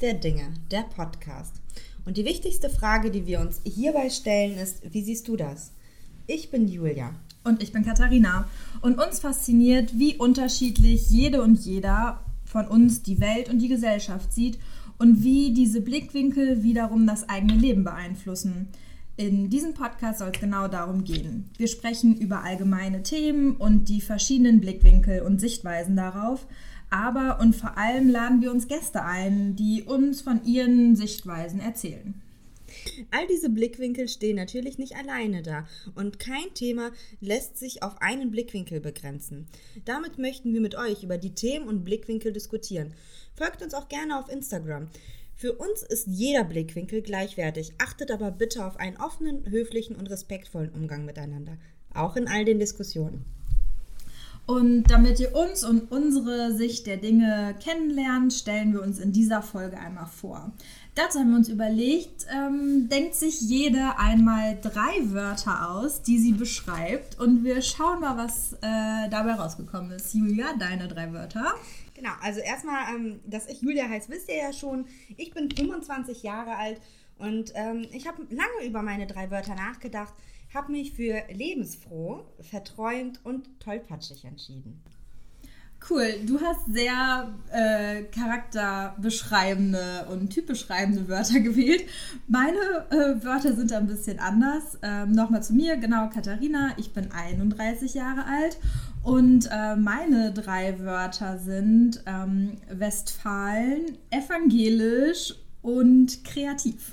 Der Dinge, der Podcast. Und die wichtigste Frage, die wir uns hierbei stellen, ist, wie siehst du das? Ich bin Julia. Und ich bin Katharina. Und uns fasziniert, wie unterschiedlich jede und jeder von uns die Welt und die Gesellschaft sieht und wie diese Blickwinkel wiederum das eigene Leben beeinflussen. In diesem Podcast soll es genau darum gehen. Wir sprechen über allgemeine Themen und die verschiedenen Blickwinkel und Sichtweisen darauf, aber und vor allem laden wir uns Gäste ein, die uns von ihren Sichtweisen erzählen. All diese Blickwinkel stehen natürlich nicht alleine da und kein Thema lässt sich auf einen Blickwinkel begrenzen. Damit möchten wir mit euch über die Themen und Blickwinkel diskutieren. Folgt uns auch gerne auf Instagram. Für uns ist jeder Blickwinkel gleichwertig, achtet aber bitte auf einen offenen, höflichen und respektvollen Umgang miteinander, auch in all den Diskussionen. Und damit ihr uns und unsere Sicht der Dinge kennenlernt, stellen wir uns in dieser Folge einmal vor. Dazu haben wir uns überlegt, ähm, denkt sich jede einmal drei Wörter aus, die sie beschreibt. Und wir schauen mal, was äh, dabei rausgekommen ist. Julia, deine drei Wörter. Genau, also erstmal, ähm, dass ich Julia heiße, wisst ihr ja schon. Ich bin 25 Jahre alt und ähm, ich habe lange über meine drei Wörter nachgedacht habe mich für lebensfroh, verträumt und tollpatschig entschieden. Cool, du hast sehr äh, charakterbeschreibende und typbeschreibende Wörter gewählt. Meine äh, Wörter sind ein bisschen anders. Ähm, Nochmal zu mir, genau, Katharina, ich bin 31 Jahre alt und äh, meine drei Wörter sind ähm, Westfalen, evangelisch und kreativ.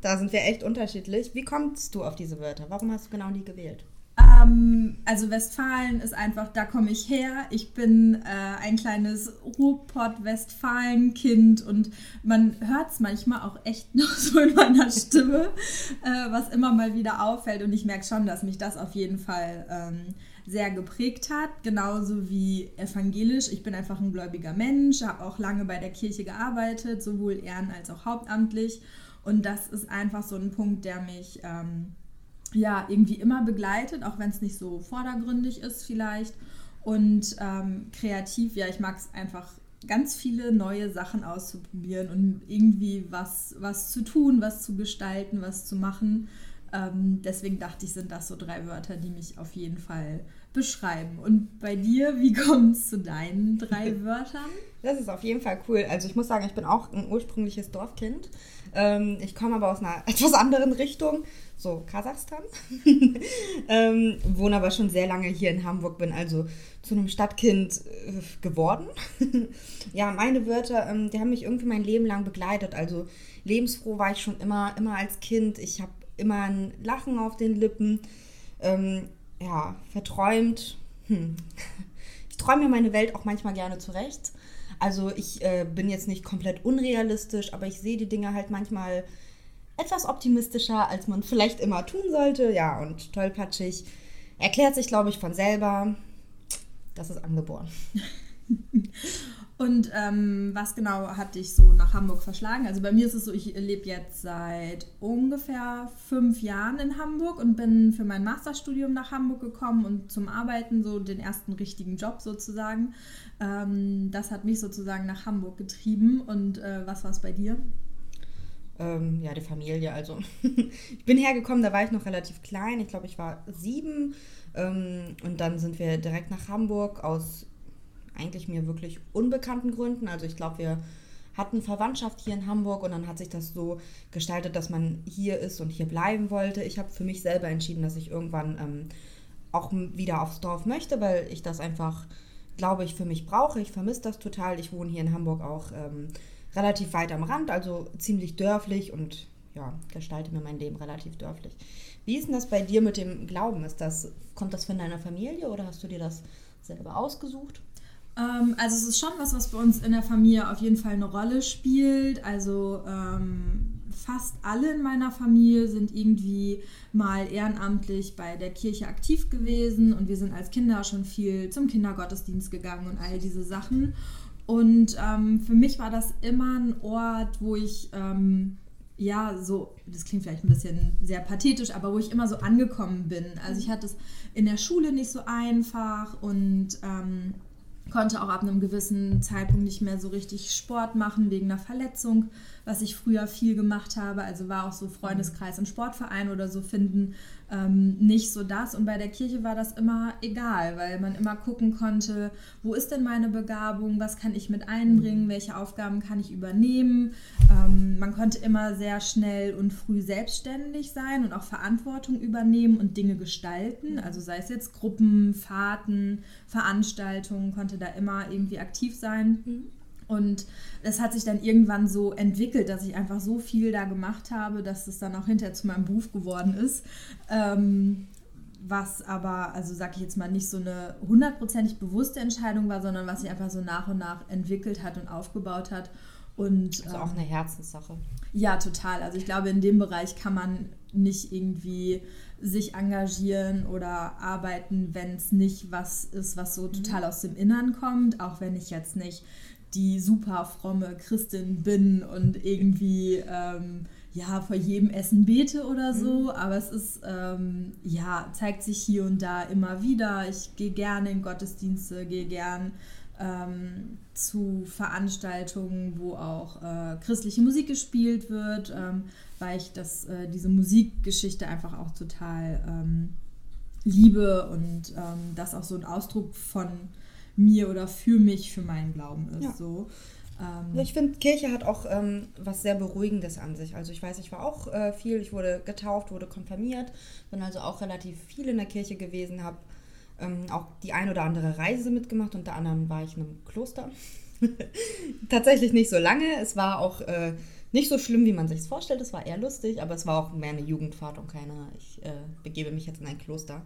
Da sind wir echt unterschiedlich. Wie kommst du auf diese Wörter? Warum hast du genau die gewählt? Ähm, also Westfalen ist einfach, da komme ich her. Ich bin äh, ein kleines Ruhrpott-Westfalen-Kind und man hört es manchmal auch echt noch so in meiner Stimme, äh, was immer mal wieder auffällt. Und ich merke schon, dass mich das auf jeden Fall ähm, sehr geprägt hat, genauso wie evangelisch. Ich bin einfach ein gläubiger Mensch, habe auch lange bei der Kirche gearbeitet, sowohl ehren- als auch hauptamtlich. Und das ist einfach so ein Punkt, der mich ähm, ja irgendwie immer begleitet, auch wenn es nicht so vordergründig ist vielleicht. Und ähm, kreativ, ja, ich mag es einfach ganz viele neue Sachen auszuprobieren und irgendwie was, was zu tun, was zu gestalten, was zu machen. Ähm, deswegen dachte ich, sind das so drei Wörter, die mich auf jeden Fall beschreiben. Und bei dir, wie kommt es zu deinen drei Wörtern? Das ist auf jeden Fall cool. Also ich muss sagen, ich bin auch ein ursprüngliches Dorfkind. Ähm, ich komme aber aus einer etwas anderen Richtung, so Kasachstan. ähm, wohne aber schon sehr lange hier in Hamburg, bin also zu einem Stadtkind äh, geworden. ja, meine Wörter, ähm, die haben mich irgendwie mein Leben lang begleitet. Also lebensfroh war ich schon immer, immer als Kind. Ich habe immer ein Lachen auf den Lippen. Ähm, ja, verträumt. Hm. Ich träume mir meine Welt auch manchmal gerne zurecht. Also ich äh, bin jetzt nicht komplett unrealistisch, aber ich sehe die Dinge halt manchmal etwas optimistischer, als man vielleicht immer tun sollte. Ja, und tollpatschig erklärt sich, glaube ich, von selber. Das ist angeboren. Und ähm, was genau hat dich so nach Hamburg verschlagen? Also bei mir ist es so, ich lebe jetzt seit ungefähr fünf Jahren in Hamburg und bin für mein Masterstudium nach Hamburg gekommen und zum Arbeiten so den ersten richtigen Job sozusagen. Ähm, das hat mich sozusagen nach Hamburg getrieben. Und äh, was war es bei dir? Ähm, ja, die Familie. Also ich bin hergekommen, da war ich noch relativ klein. Ich glaube, ich war sieben. Ähm, und dann sind wir direkt nach Hamburg aus eigentlich mir wirklich unbekannten Gründen. Also ich glaube, wir hatten Verwandtschaft hier in Hamburg und dann hat sich das so gestaltet, dass man hier ist und hier bleiben wollte. Ich habe für mich selber entschieden, dass ich irgendwann ähm, auch wieder aufs Dorf möchte, weil ich das einfach, glaube ich, für mich brauche. Ich vermisse das total. Ich wohne hier in Hamburg auch ähm, relativ weit am Rand, also ziemlich dörflich und ja, gestalte mir mein Leben relativ dörflich. Wie ist denn das bei dir mit dem Glauben? Ist das, kommt das von deiner Familie oder hast du dir das selber ausgesucht? Ähm, also es ist schon was, was bei uns in der Familie auf jeden Fall eine Rolle spielt. Also ähm, fast alle in meiner Familie sind irgendwie mal ehrenamtlich bei der Kirche aktiv gewesen und wir sind als Kinder schon viel zum Kindergottesdienst gegangen und all diese Sachen. Und ähm, für mich war das immer ein Ort, wo ich ähm, ja, so, das klingt vielleicht ein bisschen sehr pathetisch, aber wo ich immer so angekommen bin. Also ich hatte es in der Schule nicht so einfach und ähm, konnte auch ab einem gewissen Zeitpunkt nicht mehr so richtig Sport machen wegen einer Verletzung, was ich früher viel gemacht habe. Also war auch so Freundeskreis und Sportverein oder so finden ähm, nicht so das. Und bei der Kirche war das immer egal, weil man immer gucken konnte, wo ist denn meine Begabung, was kann ich mit einbringen, mhm. welche Aufgaben kann ich übernehmen. Ähm, man konnte immer sehr schnell und früh selbstständig sein und auch Verantwortung übernehmen und Dinge gestalten. Mhm. Also sei es jetzt Gruppen, Fahrten, Veranstaltungen, konnte da immer irgendwie aktiv sein. Mhm. Und es hat sich dann irgendwann so entwickelt, dass ich einfach so viel da gemacht habe, dass es dann auch hinterher zu meinem Beruf geworden ist. Ähm, was aber, also sag ich jetzt mal, nicht so eine hundertprozentig bewusste Entscheidung war, sondern was sich einfach so nach und nach entwickelt hat und aufgebaut hat. Und, also auch ähm, eine Herzenssache. Ja, total. Also ich glaube, in dem Bereich kann man nicht irgendwie sich engagieren oder arbeiten, wenn es nicht was ist, was so mhm. total aus dem Innern kommt, auch wenn ich jetzt nicht die super fromme Christin bin und irgendwie ähm, ja vor jedem Essen bete oder so, mhm. aber es ist ähm, ja zeigt sich hier und da immer wieder. Ich gehe gerne in Gottesdienste, gehe gern ähm, zu Veranstaltungen, wo auch äh, christliche Musik gespielt wird, ähm, weil ich das, äh, diese Musikgeschichte einfach auch total ähm, liebe und ähm, das auch so ein Ausdruck von mir oder für mich, für meinen Glauben ist. Ja. So. Ähm, ich finde, Kirche hat auch ähm, was sehr Beruhigendes an sich. Also ich weiß, ich war auch äh, viel, ich wurde getauft, wurde konfirmiert, bin also auch relativ viel in der Kirche gewesen, habe ähm, auch die ein oder andere Reise mitgemacht, unter anderem war ich in einem Kloster. Tatsächlich nicht so lange. Es war auch äh, nicht so schlimm, wie man sich es vorstellt. Es war eher lustig, aber es war auch mehr eine Jugendfahrt und keine, ich äh, begebe mich jetzt in ein Kloster.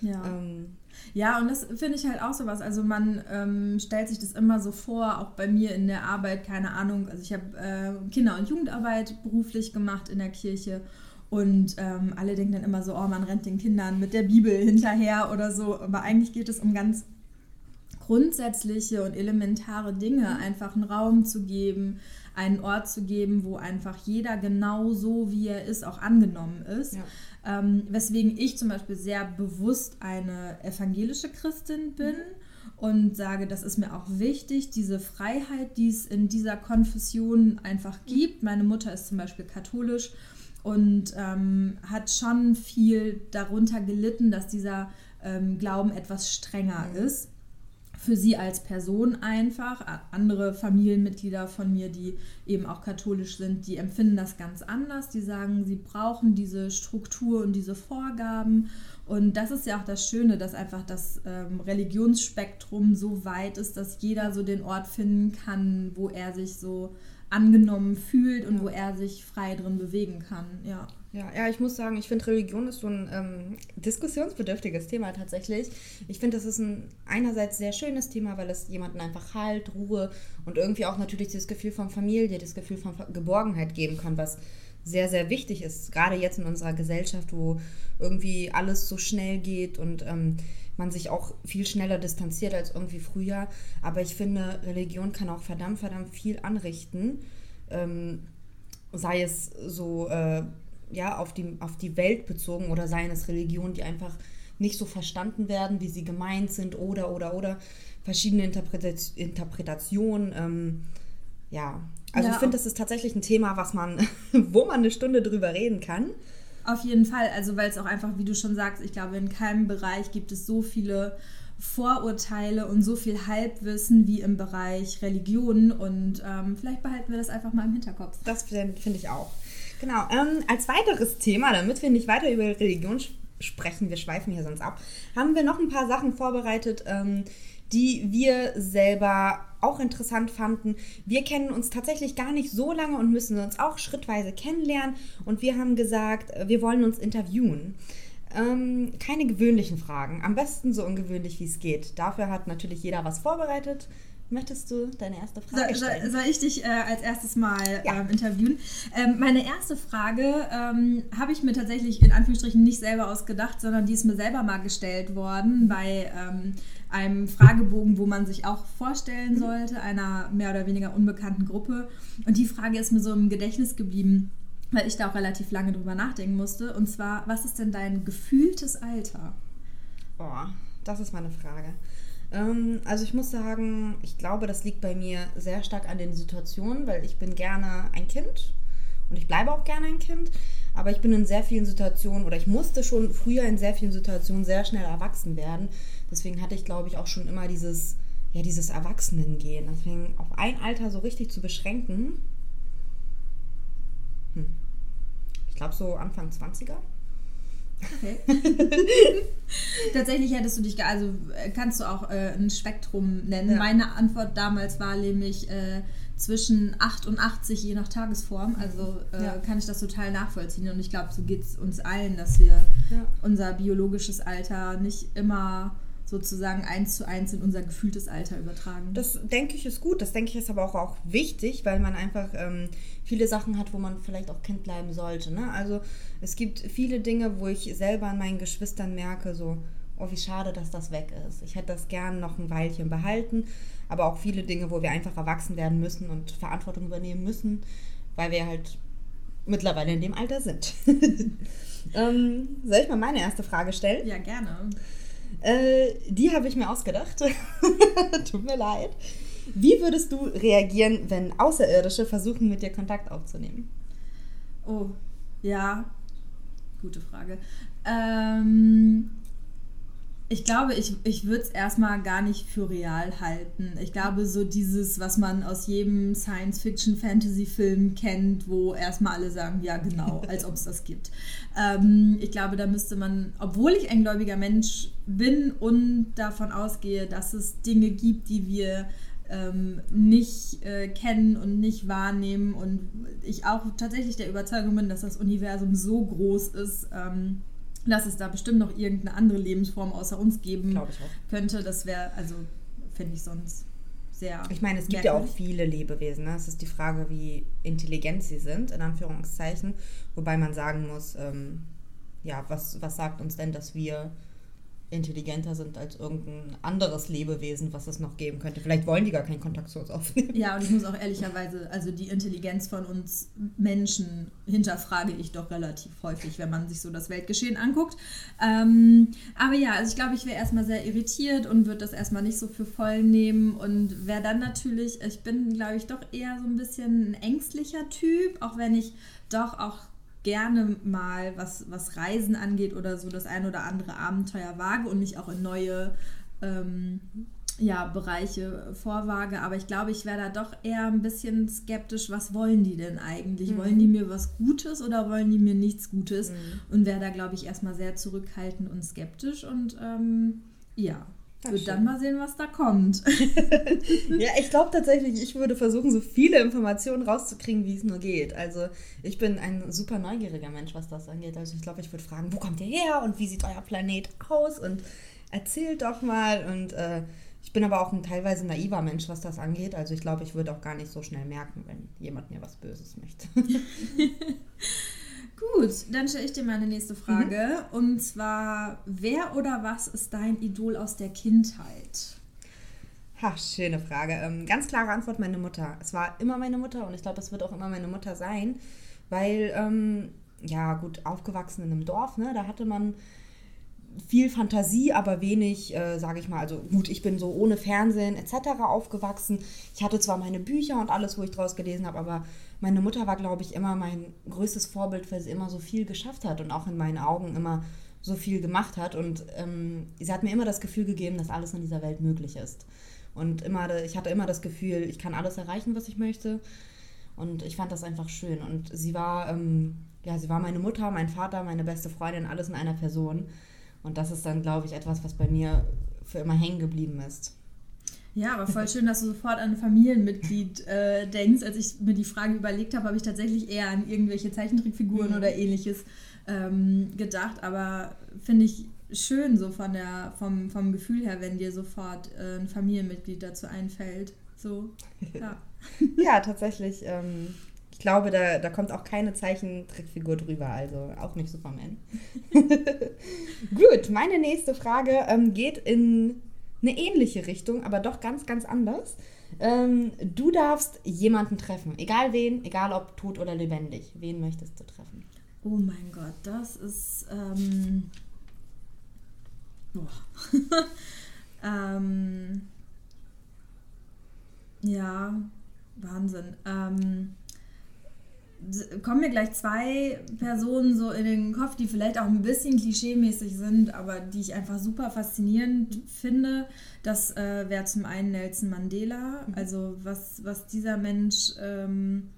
Ja. Ähm, ja, und das finde ich halt auch so was. Also man ähm, stellt sich das immer so vor, auch bei mir in der Arbeit, keine Ahnung. Also ich habe äh, Kinder- und Jugendarbeit beruflich gemacht in der Kirche. Und ähm, alle denken dann immer so, oh, man rennt den Kindern mit der Bibel hinterher oder so. Aber eigentlich geht es um ganz grundsätzliche und elementare Dinge, einfach einen Raum zu geben, einen Ort zu geben, wo einfach jeder genau so, wie er ist, auch angenommen ist. Ja. Ähm, weswegen ich zum Beispiel sehr bewusst eine evangelische Christin bin und sage, das ist mir auch wichtig, diese Freiheit, die es in dieser Konfession einfach gibt. Meine Mutter ist zum Beispiel katholisch und ähm, hat schon viel darunter gelitten, dass dieser ähm, Glauben etwas strenger mhm. ist für sie als Person einfach. Andere Familienmitglieder von mir, die eben auch katholisch sind, die empfinden das ganz anders. Die sagen, sie brauchen diese Struktur und diese Vorgaben. Und das ist ja auch das Schöne, dass einfach das ähm, Religionsspektrum so weit ist, dass jeder so den Ort finden kann, wo er sich so angenommen fühlt und ja. wo er sich frei drin bewegen kann. Ja. Ja, ja, ich muss sagen, ich finde Religion ist so ein ähm, diskussionsbedürftiges Thema tatsächlich. Ich finde, das ist ein einerseits sehr schönes Thema, weil es jemanden einfach Halt, Ruhe und irgendwie auch natürlich das Gefühl von Familie, das Gefühl von Geborgenheit geben kann, was sehr, sehr wichtig ist. Gerade jetzt in unserer Gesellschaft, wo irgendwie alles so schnell geht und ähm, man sich auch viel schneller distanziert als irgendwie früher. Aber ich finde, Religion kann auch verdammt, verdammt viel anrichten. Ähm, sei es so äh, ja, auf, die, auf die Welt bezogen oder seien es Religionen, die einfach nicht so verstanden werden, wie sie gemeint sind oder, oder, oder verschiedene Interpretat Interpretationen. Ähm, ja, also ja, ich finde, das ist tatsächlich ein Thema, was man, wo man eine Stunde drüber reden kann. Auf jeden Fall, also weil es auch einfach, wie du schon sagst, ich glaube, in keinem Bereich gibt es so viele Vorurteile und so viel Halbwissen wie im Bereich Religion und ähm, vielleicht behalten wir das einfach mal im Hinterkopf. Das finde ich auch. Genau. Ähm, als weiteres Thema, damit wir nicht weiter über Religion sprechen, wir schweifen hier sonst ab, haben wir noch ein paar Sachen vorbereitet, ähm, die wir selber auch interessant fanden. Wir kennen uns tatsächlich gar nicht so lange und müssen uns auch schrittweise kennenlernen. Und wir haben gesagt, wir wollen uns interviewen. Ähm, keine gewöhnlichen Fragen. Am besten so ungewöhnlich wie es geht. Dafür hat natürlich jeder was vorbereitet. Möchtest du deine erste Frage stellen? Soll, soll ich dich äh, als erstes mal ja. ähm, interviewen? Ähm, meine erste Frage ähm, habe ich mir tatsächlich in Anführungsstrichen nicht selber ausgedacht, sondern die ist mir selber mal gestellt worden bei ähm, einem Fragebogen, wo man sich auch vorstellen mhm. sollte, einer mehr oder weniger unbekannten Gruppe. Und die Frage ist mir so im Gedächtnis geblieben, weil ich da auch relativ lange drüber nachdenken musste. Und zwar, was ist denn dein gefühltes Alter? Boah, das ist meine Frage. Ähm, also ich muss sagen, ich glaube, das liegt bei mir sehr stark an den Situationen, weil ich bin gerne ein Kind und ich bleibe auch gerne ein Kind. Aber ich bin in sehr vielen Situationen oder ich musste schon früher in sehr vielen Situationen sehr schnell erwachsen werden. Deswegen hatte ich, glaube ich, auch schon immer dieses, ja, dieses Erwachsenengehen. Deswegen auf ein Alter so richtig zu beschränken. Hm. Ich glaube so Anfang 20er. Okay. Tatsächlich hättest du dich, also äh, kannst du auch äh, ein Spektrum nennen. Ja. Meine Antwort damals war nämlich äh, zwischen 8 und 80, je nach Tagesform. Also äh, ja. kann ich das total nachvollziehen. Und ich glaube, so geht es uns allen, dass wir ja. unser biologisches Alter nicht immer sozusagen eins zu eins in unser gefühltes Alter übertragen. Das denke ich ist gut. Das denke ich ist aber auch, auch wichtig, weil man einfach ähm, viele Sachen hat, wo man vielleicht auch Kind bleiben sollte. Ne? Also es gibt viele Dinge, wo ich selber an meinen Geschwistern merke, so, oh, wie schade, dass das weg ist. Ich hätte das gern noch ein Weilchen behalten, aber auch viele Dinge, wo wir einfach erwachsen werden müssen und Verantwortung übernehmen müssen, weil wir halt mittlerweile in dem Alter sind. ähm, soll ich mal meine erste Frage stellen? Ja, gerne. Äh, die habe ich mir ausgedacht. Tut mir leid. Wie würdest du reagieren, wenn Außerirdische versuchen, mit dir Kontakt aufzunehmen? Oh, ja, gute Frage. Ähm, ich glaube, ich, ich würde es erstmal gar nicht für real halten. Ich glaube, so dieses, was man aus jedem Science-Fiction-Fantasy-Film kennt, wo erstmal alle sagen, ja genau, als ob es das gibt. Ähm, ich glaube, da müsste man, obwohl ich ein gläubiger Mensch bin und davon ausgehe, dass es Dinge gibt, die wir ähm, nicht äh, kennen und nicht wahrnehmen und ich auch tatsächlich der Überzeugung bin, dass das Universum so groß ist, ähm, dass es da bestimmt noch irgendeine andere Lebensform außer uns geben könnte. Das wäre, also finde ich sonst sehr. Ich meine, es gibt merkwürdig. ja auch viele Lebewesen. Ne? Es ist die Frage, wie intelligent sie sind, in Anführungszeichen. Wobei man sagen muss, ähm, ja, was, was sagt uns denn, dass wir intelligenter sind als irgendein anderes Lebewesen, was es noch geben könnte. Vielleicht wollen die gar keinen Kontakt zu uns aufnehmen. Ja, und ich muss auch ehrlicherweise, also die Intelligenz von uns Menschen hinterfrage ich doch relativ häufig, wenn man sich so das Weltgeschehen anguckt. Ähm, aber ja, also ich glaube, ich wäre erstmal sehr irritiert und würde das erstmal nicht so für voll nehmen und wäre dann natürlich, ich bin, glaube ich, doch eher so ein bisschen ein ängstlicher Typ, auch wenn ich doch auch gerne mal, was, was Reisen angeht oder so, das ein oder andere Abenteuer wage und mich auch in neue ähm, ja, Bereiche vorwage. Aber ich glaube, ich wäre da doch eher ein bisschen skeptisch, was wollen die denn eigentlich? Mhm. Wollen die mir was Gutes oder wollen die mir nichts Gutes? Mhm. Und wäre da, glaube ich, erstmal sehr zurückhaltend und skeptisch. Und ähm, ja, wird dann mal sehen, was da kommt. ja, ich glaube tatsächlich, ich würde versuchen, so viele Informationen rauszukriegen, wie es nur geht. Also ich bin ein super neugieriger Mensch, was das angeht. Also ich glaube, ich würde fragen, wo kommt ihr her und wie sieht euer Planet aus und erzählt doch mal. Und äh, ich bin aber auch ein teilweise naiver Mensch, was das angeht. Also ich glaube, ich würde auch gar nicht so schnell merken, wenn jemand mir was Böses möchte. Gut, dann stelle ich dir meine nächste Frage. Mhm. Und zwar, wer oder was ist dein Idol aus der Kindheit? Ha, schöne Frage. Ähm, ganz klare Antwort, meine Mutter. Es war immer meine Mutter und ich glaube, es wird auch immer meine Mutter sein, weil, ähm, ja, gut, aufgewachsen in einem Dorf, ne, da hatte man viel Fantasie, aber wenig, äh, sage ich mal, also gut, ich bin so ohne Fernsehen etc. aufgewachsen. Ich hatte zwar meine Bücher und alles, wo ich draus gelesen habe, aber meine Mutter war, glaube ich, immer mein größtes Vorbild, weil sie immer so viel geschafft hat und auch in meinen Augen immer so viel gemacht hat. Und ähm, sie hat mir immer das Gefühl gegeben, dass alles in dieser Welt möglich ist. Und immer, ich hatte immer das Gefühl, ich kann alles erreichen, was ich möchte. Und ich fand das einfach schön. Und sie war, ähm, ja, sie war meine Mutter, mein Vater, meine beste Freundin, alles in einer Person. Und das ist dann, glaube ich, etwas, was bei mir für immer hängen geblieben ist. Ja, aber voll schön, dass du sofort an ein Familienmitglied äh, denkst. Als ich mir die Frage überlegt habe, habe ich tatsächlich eher an irgendwelche Zeichentrickfiguren mhm. oder ähnliches ähm, gedacht. Aber finde ich schön so von der, vom, vom Gefühl her, wenn dir sofort äh, ein Familienmitglied dazu einfällt. So, ja. ja, tatsächlich. Ähm, ich glaube, da, da kommt auch keine Zeichentrickfigur drüber, also auch nicht Superman. Gut, meine nächste Frage ähm, geht in eine ähnliche Richtung, aber doch ganz, ganz anders. Ähm, du darfst jemanden treffen, egal wen, egal ob tot oder lebendig. Wen möchtest du treffen? Oh mein Gott, das ist. Ähm, Ähm, ja, Wahnsinn. Ähm, kommen mir gleich zwei Personen so in den Kopf, die vielleicht auch ein bisschen klischeemäßig sind, aber die ich einfach super faszinierend finde. Das äh, wäre zum einen Nelson Mandela. Mhm. Also was, was dieser Mensch ähm,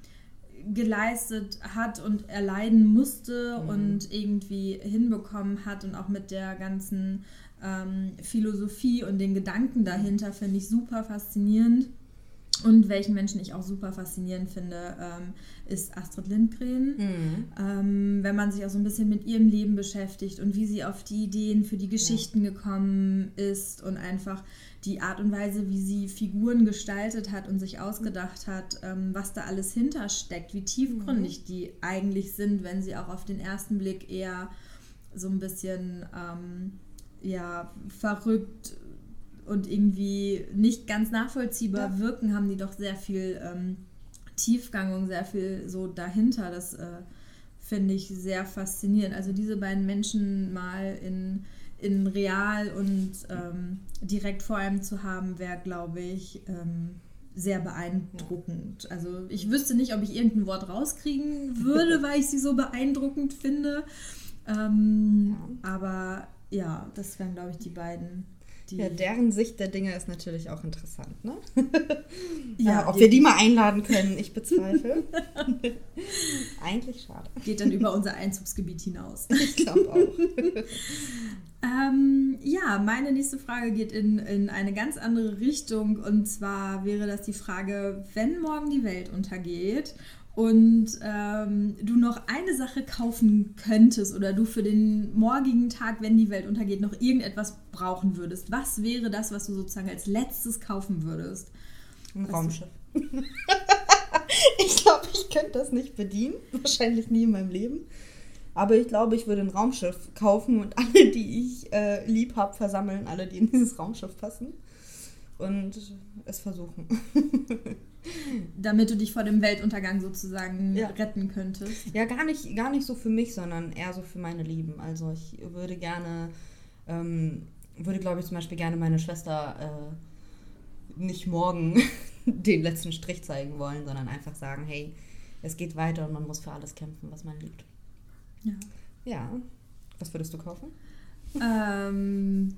geleistet hat und erleiden musste mhm. und irgendwie hinbekommen hat und auch mit der ganzen ähm, Philosophie und den Gedanken dahinter finde ich super faszinierend. Und welchen Menschen ich auch super faszinierend finde, ähm, ist Astrid Lindgren. Mhm. Ähm, wenn man sich auch so ein bisschen mit ihrem Leben beschäftigt und wie sie auf die Ideen für die Geschichten ja. gekommen ist und einfach die Art und Weise, wie sie Figuren gestaltet hat und sich ausgedacht hat, ähm, was da alles hintersteckt, wie tiefgründig mhm. die eigentlich sind, wenn sie auch auf den ersten Blick eher so ein bisschen ähm, ja, verrückt und irgendwie nicht ganz nachvollziehbar ja. wirken, haben die doch sehr viel ähm, Tiefgang und sehr viel so dahinter. Das äh, finde ich sehr faszinierend. Also diese beiden Menschen mal in, in real und ähm, direkt vor einem zu haben, wäre, glaube ich, ähm, sehr beeindruckend. Also ich wüsste nicht, ob ich irgendein Wort rauskriegen würde, weil ich sie so beeindruckend finde. Ähm, ja. Aber ja, das wären, glaube ich, die beiden ja, deren Sicht der Dinge ist natürlich auch interessant, ne? ja, ob wir die mal einladen können, ich bezweifle. Eigentlich schade. Geht dann über unser Einzugsgebiet hinaus. Ich glaube auch. ähm, ja, meine nächste Frage geht in, in eine ganz andere Richtung. Und zwar wäre das die Frage, wenn morgen die Welt untergeht und ähm, du noch eine Sache kaufen könntest oder du für den morgigen Tag, wenn die Welt untergeht, noch irgendetwas brauchen würdest, was wäre das, was du sozusagen als letztes kaufen würdest? Ein Raumschiff. ich glaube, ich könnte das nicht bedienen. Wahrscheinlich nie in meinem Leben. Aber ich glaube, ich würde ein Raumschiff kaufen und alle, die ich äh, lieb habe, versammeln, alle, die in dieses Raumschiff passen. Und es versuchen. Damit du dich vor dem Weltuntergang sozusagen ja. retten könntest. Ja, gar nicht, gar nicht so für mich, sondern eher so für meine Lieben. Also ich würde gerne, ähm, würde glaube ich zum Beispiel gerne meine Schwester äh, nicht morgen den letzten Strich zeigen wollen, sondern einfach sagen, hey, es geht weiter und man muss für alles kämpfen, was man liebt. Ja. Ja. Was würdest du kaufen? Ähm,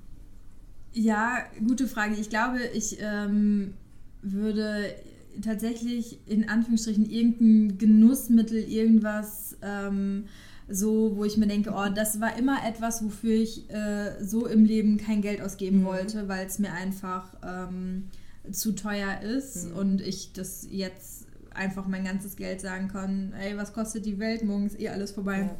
ja, gute Frage. Ich glaube, ich ähm, würde tatsächlich in Anführungsstrichen irgendein Genussmittel, irgendwas ähm, so, wo ich mir denke, oh, das war immer etwas, wofür ich äh, so im Leben kein Geld ausgeben mhm. wollte, weil es mir einfach ähm, zu teuer ist mhm. und ich das jetzt einfach mein ganzes Geld sagen kann, ey, was kostet die Welt, morgen ist eh alles vorbei. Ja.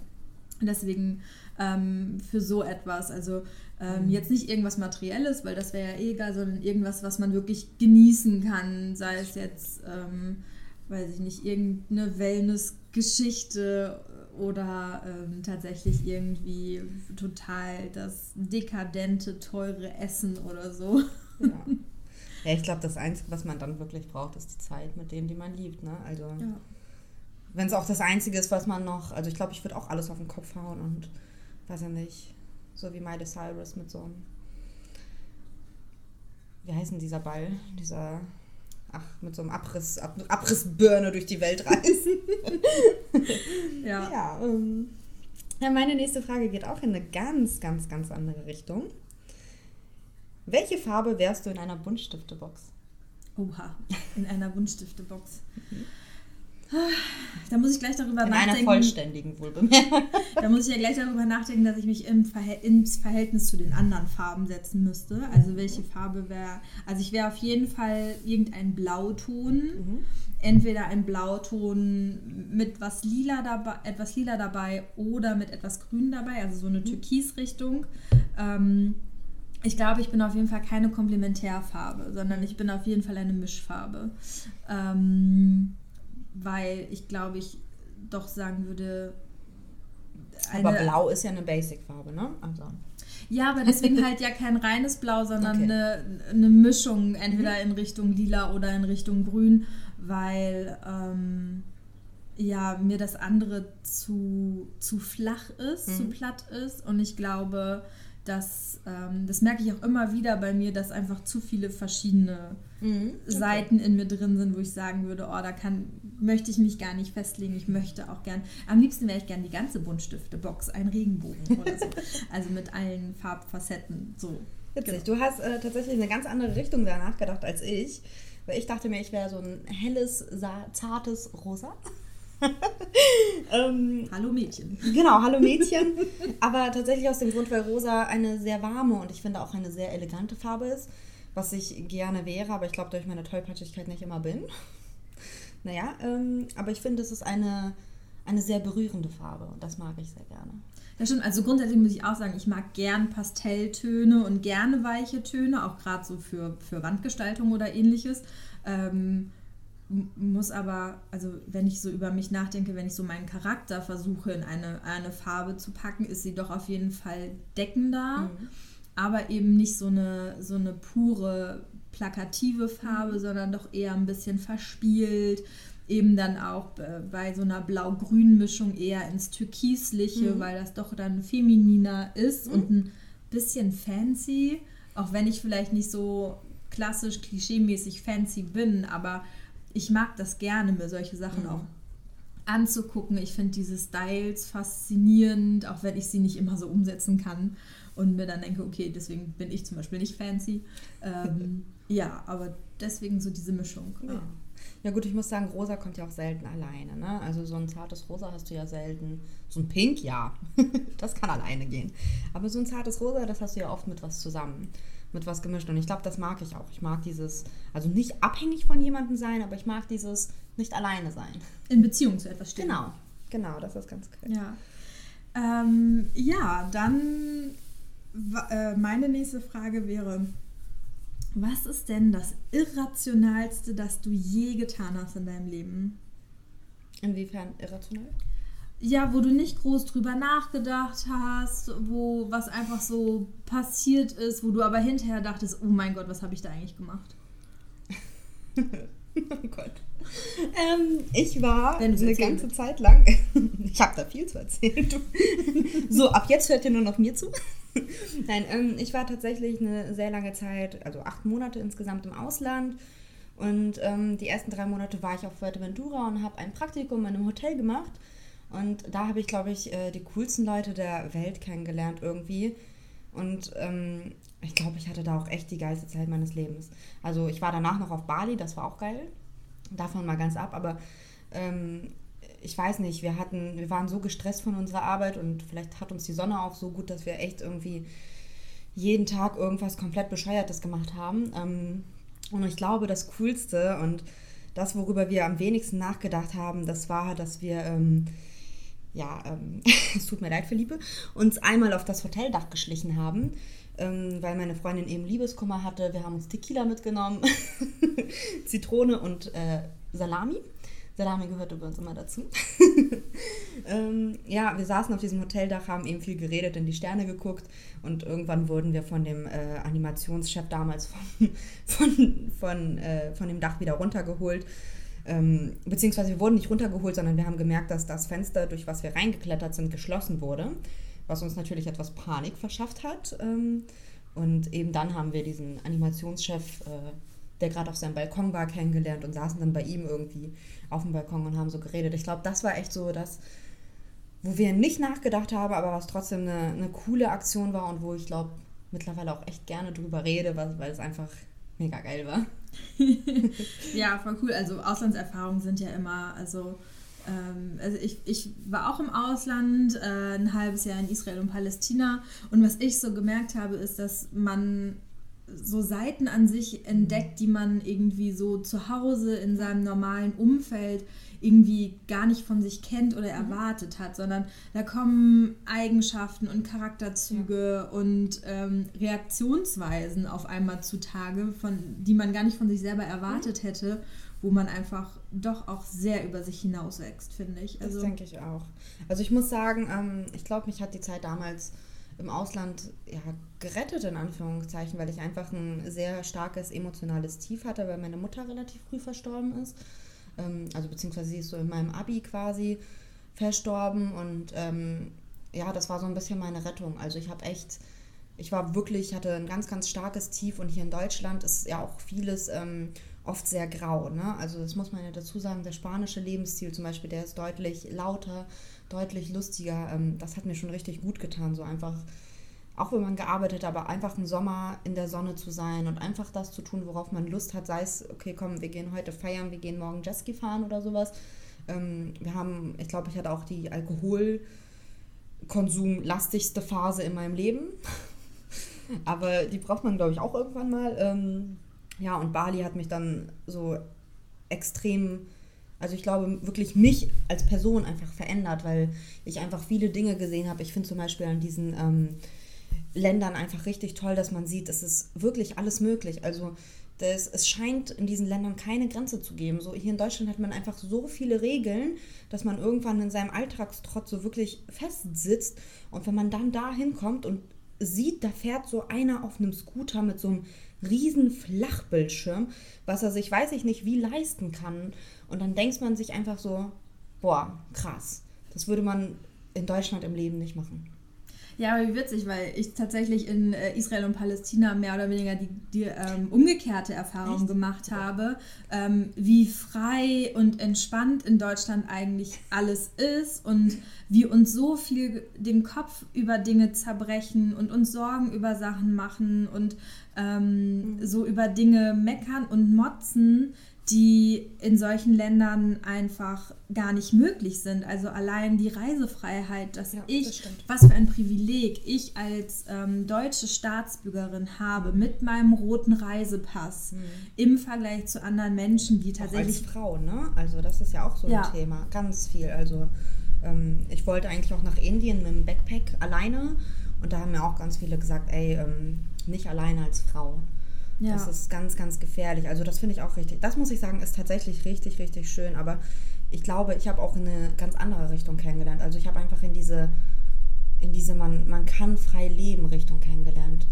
Deswegen ähm, für so etwas, also ähm. Jetzt nicht irgendwas Materielles, weil das wäre ja eh egal, sondern irgendwas, was man wirklich genießen kann. Sei es jetzt, ähm, weiß ich nicht, irgendeine Wellness-Geschichte oder ähm, tatsächlich irgendwie total das dekadente, teure Essen oder so. Ja. Ja, ich glaube, das Einzige, was man dann wirklich braucht, ist die Zeit mit denen, die man liebt. Ne? Also, ja. wenn es auch das Einzige ist, was man noch. Also, ich glaube, ich würde auch alles auf den Kopf hauen und weiß ja nicht so wie Miley Cyrus mit so einem. Wie heißt denn dieser Ball? Dieser. Ach, mit so einem Abriss, Ab, Abrissbirne durch die Welt reisen. ja. Ja, ähm, ja, meine nächste Frage geht auch in eine ganz, ganz, ganz andere Richtung. Welche Farbe wärst du in einer Buntstiftebox? Oha, in einer Buntstiftebox. Da muss ich gleich darüber In nachdenken. Einer vollständigen, wohlbemerkt. Da muss ich ja gleich darüber nachdenken, dass ich mich im Verhält ins Verhältnis zu den anderen Farben setzen müsste. Also welche Farbe wäre. Also ich wäre auf jeden Fall irgendein Blauton. Mhm. Entweder ein Blauton mit was lila dabei, etwas lila dabei oder mit etwas grün dabei, also so eine mhm. Türkisrichtung. Ähm, ich glaube, ich bin auf jeden Fall keine Komplementärfarbe, sondern ich bin auf jeden Fall eine Mischfarbe. Ähm, weil ich glaube, ich doch sagen würde. aber Blau ist ja eine Basic-Farbe, ne? Also. Ja, aber deswegen halt ja kein reines Blau, sondern okay. eine, eine Mischung, entweder mhm. in Richtung Lila oder in Richtung Grün, weil ähm, ja mir das andere zu, zu flach ist, mhm. zu platt ist und ich glaube, dass, ähm, das merke ich auch immer wieder bei mir, dass einfach zu viele verschiedene mhm, okay. Seiten in mir drin sind, wo ich sagen würde, oh, da kann, möchte ich mich gar nicht festlegen. Ich möchte auch gern, am liebsten wäre ich gern die ganze Buntstifte-Box, ein Regenbogen oder so. also mit allen Farbfacetten, so. Witzig, genau. du hast äh, tatsächlich eine ganz andere Richtung danach gedacht als ich. Weil ich dachte mir, ich wäre so ein helles, zartes Rosa. ähm, hallo Mädchen. Genau, hallo Mädchen. Aber tatsächlich aus dem Grund, weil Rosa eine sehr warme und ich finde auch eine sehr elegante Farbe ist, was ich gerne wäre, aber ich glaube, durch meine Tollpatschigkeit nicht immer bin. Naja, ähm, aber ich finde, es ist eine, eine sehr berührende Farbe und das mag ich sehr gerne. Ja, stimmt. Also grundsätzlich muss ich auch sagen, ich mag gern Pastelltöne und gerne weiche Töne, auch gerade so für, für Wandgestaltung oder ähnliches. Ähm, muss aber, also wenn ich so über mich nachdenke, wenn ich so meinen Charakter versuche in eine, eine Farbe zu packen, ist sie doch auf jeden Fall deckender, mhm. aber eben nicht so eine, so eine pure plakative Farbe, mhm. sondern doch eher ein bisschen verspielt. Eben dann auch bei so einer Blau-Grün-Mischung eher ins Türkisliche, mhm. weil das doch dann femininer ist mhm. und ein bisschen fancy, auch wenn ich vielleicht nicht so klassisch klischeemäßig fancy bin, aber ich mag das gerne, mir solche Sachen mhm. auch anzugucken. Ich finde diese Styles faszinierend, auch wenn ich sie nicht immer so umsetzen kann und mir dann denke, okay, deswegen bin ich zum Beispiel nicht fancy. Ähm, ja, aber deswegen so diese Mischung. Ja. ja. gut, ich muss sagen, rosa kommt ja auch selten alleine. Ne? Also so ein zartes Rosa hast du ja selten. So ein Pink, ja, das kann alleine gehen. Aber so ein zartes Rosa, das hast du ja oft mit was zusammen mit was gemischt. Und ich glaube, das mag ich auch. Ich mag dieses, also nicht abhängig von jemandem sein, aber ich mag dieses nicht alleine sein. In Beziehung zu etwas stehen. Genau, genau, das ist ganz cool. Ja, ähm, ja dann äh, meine nächste Frage wäre, was ist denn das Irrationalste, das du je getan hast in deinem Leben? Inwiefern irrational? Ja, wo du nicht groß drüber nachgedacht hast, wo was einfach so passiert ist, wo du aber hinterher dachtest, oh mein Gott, was habe ich da eigentlich gemacht? oh Gott. Ähm, ich war eine ganze Zeit lang, ich habe da viel zu erzählen. so, ab jetzt hört ihr nur noch mir zu. Nein, ähm, ich war tatsächlich eine sehr lange Zeit, also acht Monate insgesamt im Ausland. Und ähm, die ersten drei Monate war ich auf Fuerteventura und habe ein Praktikum in einem Hotel gemacht und da habe ich, glaube ich, äh, die coolsten Leute der Welt kennengelernt irgendwie. Und ähm, ich glaube, ich hatte da auch echt die geilste Zeit meines Lebens. Also ich war danach noch auf Bali, das war auch geil. Davon mal ganz ab, aber ähm, ich weiß nicht, wir hatten, wir waren so gestresst von unserer Arbeit und vielleicht hat uns die Sonne auch so gut, dass wir echt irgendwie jeden Tag irgendwas komplett Bescheuertes gemacht haben. Ähm, und ich glaube, das Coolste und das, worüber wir am wenigsten nachgedacht haben, das war, dass wir ähm, ja, ähm, es tut mir leid, Philippe, uns einmal auf das Hoteldach geschlichen haben, ähm, weil meine Freundin eben Liebeskummer hatte. Wir haben uns Tequila mitgenommen, Zitrone und äh, Salami. Salami gehört übrigens immer dazu. ähm, ja, wir saßen auf diesem Hoteldach, haben eben viel geredet, in die Sterne geguckt und irgendwann wurden wir von dem äh, Animationschef damals von, von, von, äh, von dem Dach wieder runtergeholt ähm, beziehungsweise wir wurden nicht runtergeholt, sondern wir haben gemerkt, dass das Fenster, durch was wir reingeklettert sind, geschlossen wurde, was uns natürlich etwas Panik verschafft hat. Ähm, und eben dann haben wir diesen Animationschef, äh, der gerade auf seinem Balkon war, kennengelernt und saßen dann bei ihm irgendwie auf dem Balkon und haben so geredet. Ich glaube, das war echt so das, wo wir nicht nachgedacht haben, aber was trotzdem eine, eine coole Aktion war und wo ich glaube, mittlerweile auch echt gerne drüber rede, weil, weil es einfach mega geil war. ja, voll cool. Also Auslandserfahrungen sind ja immer, also, ähm, also ich, ich war auch im Ausland, äh, ein halbes Jahr in Israel und Palästina. Und was ich so gemerkt habe, ist, dass man so Seiten an sich entdeckt, die man irgendwie so zu Hause in seinem normalen Umfeld irgendwie gar nicht von sich kennt oder mhm. erwartet hat, sondern da kommen Eigenschaften und Charakterzüge ja. und ähm, Reaktionsweisen auf einmal zutage, von, die man gar nicht von sich selber erwartet mhm. hätte, wo man einfach doch auch sehr über sich hinauswächst, finde ich. Also, das denke ich auch. Also ich muss sagen, ähm, ich glaube, mich hat die Zeit damals im Ausland ja, gerettet, in Anführungszeichen, weil ich einfach ein sehr starkes emotionales Tief hatte, weil meine Mutter relativ früh verstorben ist ähm, also beziehungsweise sie ist so in meinem Abi quasi verstorben und ähm, ja, das war so ein bisschen meine Rettung. Also ich habe echt ich war wirklich, hatte ein ganz, ganz starkes Tief und hier in Deutschland ist ja auch vieles ähm, oft sehr grau. Ne? Also das muss man ja dazu sagen, der spanische Lebensstil zum Beispiel, der ist deutlich lauter, deutlich lustiger. Ähm, das hat mir schon richtig gut getan, so einfach, auch wenn man gearbeitet, hat, aber einfach im Sommer in der Sonne zu sein und einfach das zu tun, worauf man Lust hat, sei es, okay, komm, wir gehen heute feiern, wir gehen morgen Jetski fahren oder sowas. Ähm, wir haben, ich glaube, ich hatte auch die Alkoholkonsumlastigste Phase in meinem Leben. Aber die braucht man, glaube ich, auch irgendwann mal. Ähm, ja, und Bali hat mich dann so extrem, also ich glaube wirklich mich als Person einfach verändert, weil ich einfach viele Dinge gesehen habe. Ich finde zum Beispiel an diesen ähm, Ländern einfach richtig toll, dass man sieht, es ist wirklich alles möglich. Also das, es scheint in diesen Ländern keine Grenze zu geben. So hier in Deutschland hat man einfach so viele Regeln, dass man irgendwann in seinem Alltagstrotz so wirklich festsitzt. Und wenn man dann da hinkommt und sieht, da fährt so einer auf einem Scooter mit so einem riesen Flachbildschirm, was er sich, weiß ich nicht, wie leisten kann. Und dann denkt man sich einfach so, boah, krass. Das würde man in Deutschland im Leben nicht machen. Ja, wie witzig, weil ich tatsächlich in äh, Israel und Palästina mehr oder weniger die, die ähm, umgekehrte Erfahrung Echt? gemacht habe, ähm, wie frei und entspannt in Deutschland eigentlich alles ist und wie uns so viel den Kopf über Dinge zerbrechen und uns Sorgen über Sachen machen und ähm, mhm. so über Dinge meckern und motzen, die in solchen Ländern einfach gar nicht möglich sind. Also allein die Reisefreiheit, dass ja, ich, das was für ein Privileg ich als ähm, deutsche Staatsbürgerin habe mit meinem roten Reisepass mhm. im Vergleich zu anderen Menschen, die tatsächlich. Auch als Frau, ne? Also das ist ja auch so ja. ein Thema. Ganz viel. Also ähm, ich wollte eigentlich auch nach Indien mit dem Backpack alleine und da haben mir auch ganz viele gesagt, ey, ähm, nicht alleine als Frau. Ja. Das ist ganz, ganz gefährlich. Also das finde ich auch richtig. Das muss ich sagen, ist tatsächlich richtig, richtig schön. Aber ich glaube, ich habe auch in eine ganz andere Richtung kennengelernt. Also ich habe einfach in diese, in diese man, man kann frei leben Richtung kennengelernt.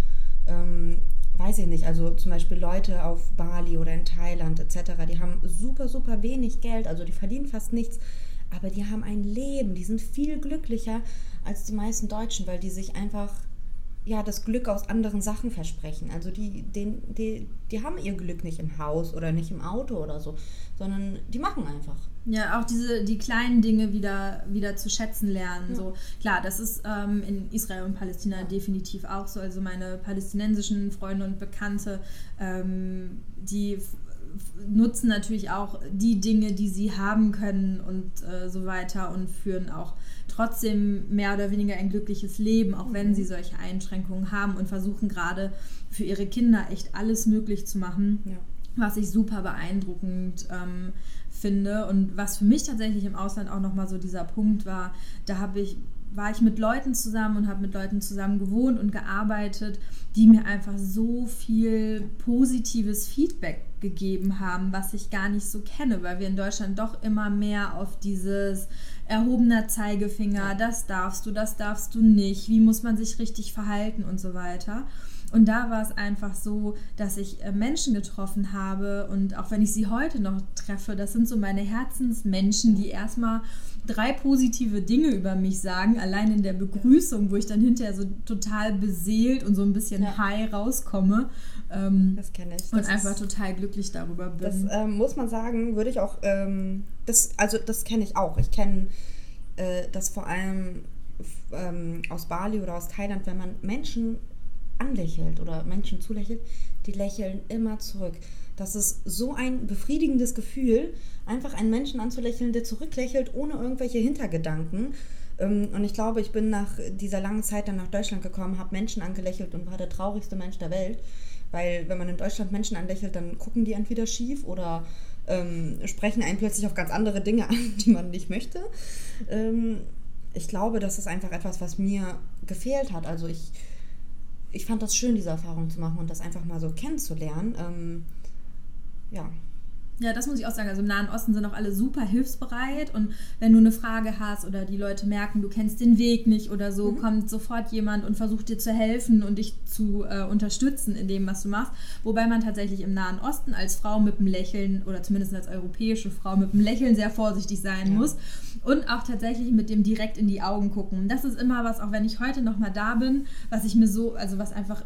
Ähm, weiß ich nicht, also zum Beispiel Leute auf Bali oder in Thailand etc., die haben super, super wenig Geld, also die verdienen fast nichts, aber die haben ein Leben, die sind viel glücklicher als die meisten Deutschen, weil die sich einfach ja, das Glück aus anderen Sachen versprechen. Also die, den, die, die haben ihr Glück nicht im Haus oder nicht im Auto oder so, sondern die machen einfach. Ja, auch diese die kleinen Dinge wieder, wieder zu schätzen lernen. Ja. So klar, das ist ähm, in Israel und Palästina ja. definitiv auch so. Also meine palästinensischen Freunde und Bekannte, ähm, die nutzen natürlich auch die Dinge, die sie haben können und äh, so weiter und führen auch trotzdem mehr oder weniger ein glückliches Leben, auch wenn sie solche Einschränkungen haben und versuchen gerade für ihre Kinder echt alles möglich zu machen, ja. was ich super beeindruckend ähm, finde und was für mich tatsächlich im Ausland auch nochmal so dieser Punkt war, da habe ich war ich mit Leuten zusammen und habe mit Leuten zusammen gewohnt und gearbeitet, die mir einfach so viel positives Feedback gegeben haben, was ich gar nicht so kenne, weil wir in Deutschland doch immer mehr auf dieses erhobener Zeigefinger, das darfst du, das darfst du nicht, wie muss man sich richtig verhalten und so weiter. Und da war es einfach so, dass ich äh, Menschen getroffen habe und auch wenn ich sie heute noch treffe, das sind so meine Herzensmenschen, die erstmal drei positive Dinge über mich sagen, allein in der Begrüßung, wo ich dann hinterher so total beseelt und so ein bisschen ja. high rauskomme. Ähm, das kenne ich. Das und einfach ist, total glücklich darüber bin. Das ähm, muss man sagen, würde ich auch, ähm, das, also das kenne ich auch. Ich kenne äh, das vor allem ähm, aus Bali oder aus Thailand, wenn man Menschen anlächelt oder Menschen zulächelt, die lächeln immer zurück. Das ist so ein befriedigendes Gefühl, einfach einen Menschen anzulächeln, der zurücklächelt, ohne irgendwelche Hintergedanken. Ähm, und ich glaube, ich bin nach dieser langen Zeit dann nach Deutschland gekommen, habe Menschen angelächelt und war der traurigste Mensch der Welt. Weil wenn man in Deutschland Menschen anlächelt, dann gucken die entweder schief oder ähm, sprechen einen plötzlich auf ganz andere Dinge an, die man nicht möchte. Ähm, ich glaube, das ist einfach etwas, was mir gefehlt hat. Also ich ich fand das schön, diese Erfahrung zu machen und das einfach mal so kennenzulernen. Ähm, ja. Ja, das muss ich auch sagen. Also im Nahen Osten sind auch alle super hilfsbereit und wenn du eine Frage hast oder die Leute merken, du kennst den Weg nicht oder so, mhm. kommt sofort jemand und versucht dir zu helfen und dich zu äh, unterstützen in dem, was du machst. Wobei man tatsächlich im Nahen Osten als Frau mit einem Lächeln oder zumindest als europäische Frau mit einem Lächeln sehr vorsichtig sein ja. muss und auch tatsächlich mit dem direkt in die Augen gucken. Das ist immer was, auch wenn ich heute noch mal da bin, was ich mir so, also was einfach